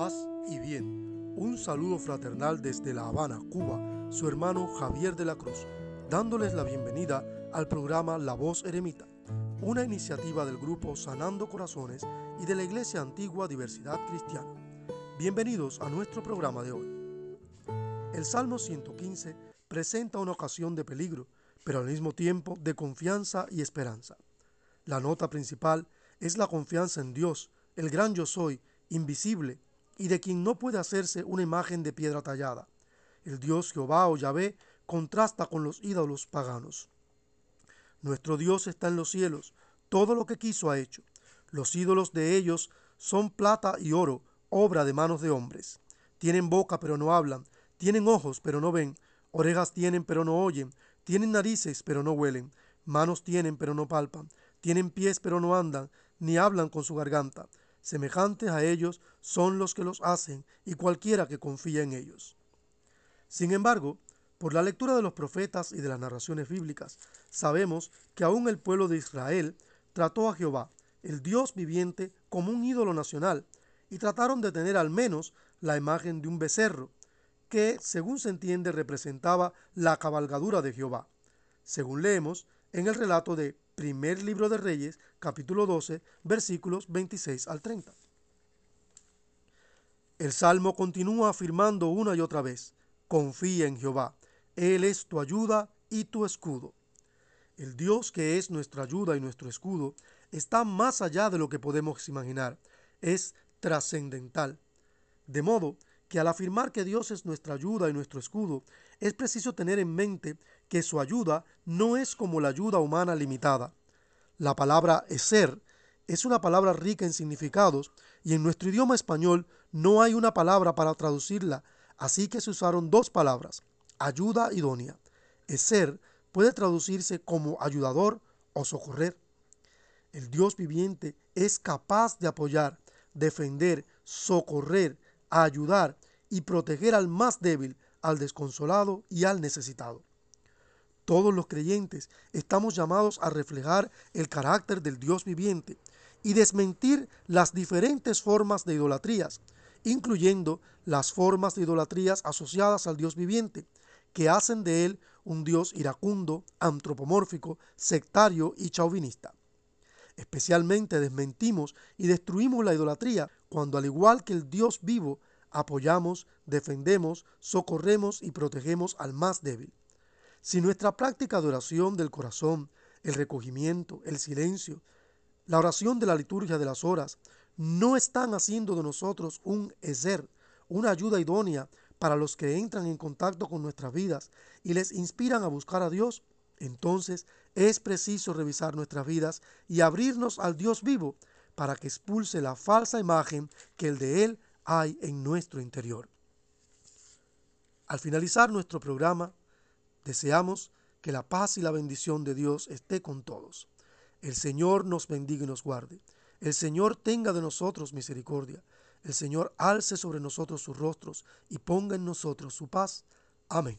Paz y bien. Un saludo fraternal desde La Habana, Cuba, su hermano Javier de la Cruz, dándoles la bienvenida al programa La Voz Eremita, una iniciativa del grupo Sanando Corazones y de la Iglesia Antigua Diversidad Cristiana. Bienvenidos a nuestro programa de hoy. El Salmo 115 presenta una ocasión de peligro, pero al mismo tiempo de confianza y esperanza. La nota principal es la confianza en Dios, el gran yo soy, invisible, y de quien no puede hacerse una imagen de piedra tallada. El Dios Jehová o Yahvé contrasta con los ídolos paganos. Nuestro Dios está en los cielos, todo lo que quiso ha hecho. Los ídolos de ellos son plata y oro, obra de manos de hombres. Tienen boca pero no hablan, tienen ojos pero no ven, orejas tienen pero no oyen, tienen narices pero no huelen, manos tienen pero no palpan, tienen pies pero no andan, ni hablan con su garganta semejantes a ellos son los que los hacen y cualquiera que confía en ellos. Sin embargo, por la lectura de los profetas y de las narraciones bíblicas, sabemos que aún el pueblo de Israel trató a Jehová, el Dios viviente, como un ídolo nacional, y trataron de tener al menos la imagen de un becerro, que, según se entiende, representaba la cabalgadura de Jehová. Según leemos en el relato de Primer libro de Reyes, capítulo 12, versículos 26 al 30. El salmo continúa afirmando una y otra vez, confía en Jehová, Él es tu ayuda y tu escudo. El Dios que es nuestra ayuda y nuestro escudo está más allá de lo que podemos imaginar, es trascendental. De modo que al afirmar que Dios es nuestra ayuda y nuestro escudo, es preciso tener en mente que su ayuda no es como la ayuda humana limitada. La palabra ser es una palabra rica en significados y en nuestro idioma español no hay una palabra para traducirla, así que se usaron dos palabras, ayuda idónea. Ser puede traducirse como ayudador o socorrer. El Dios viviente es capaz de apoyar, defender, socorrer, ayudar y proteger al más débil, al desconsolado y al necesitado. Todos los creyentes estamos llamados a reflejar el carácter del Dios viviente y desmentir las diferentes formas de idolatrías, incluyendo las formas de idolatrías asociadas al Dios viviente, que hacen de él un Dios iracundo, antropomórfico, sectario y chauvinista. Especialmente desmentimos y destruimos la idolatría cuando, al igual que el Dios vivo, apoyamos, defendemos, socorremos y protegemos al más débil. Si nuestra práctica de oración del corazón, el recogimiento, el silencio, la oración de la liturgia de las horas, no están haciendo de nosotros un eser, una ayuda idónea para los que entran en contacto con nuestras vidas y les inspiran a buscar a Dios, entonces es preciso revisar nuestras vidas y abrirnos al Dios vivo para que expulse la falsa imagen que el de Él hay en nuestro interior. Al finalizar nuestro programa, Deseamos que la paz y la bendición de Dios esté con todos. El Señor nos bendiga y nos guarde. El Señor tenga de nosotros misericordia. El Señor alce sobre nosotros sus rostros y ponga en nosotros su paz. Amén.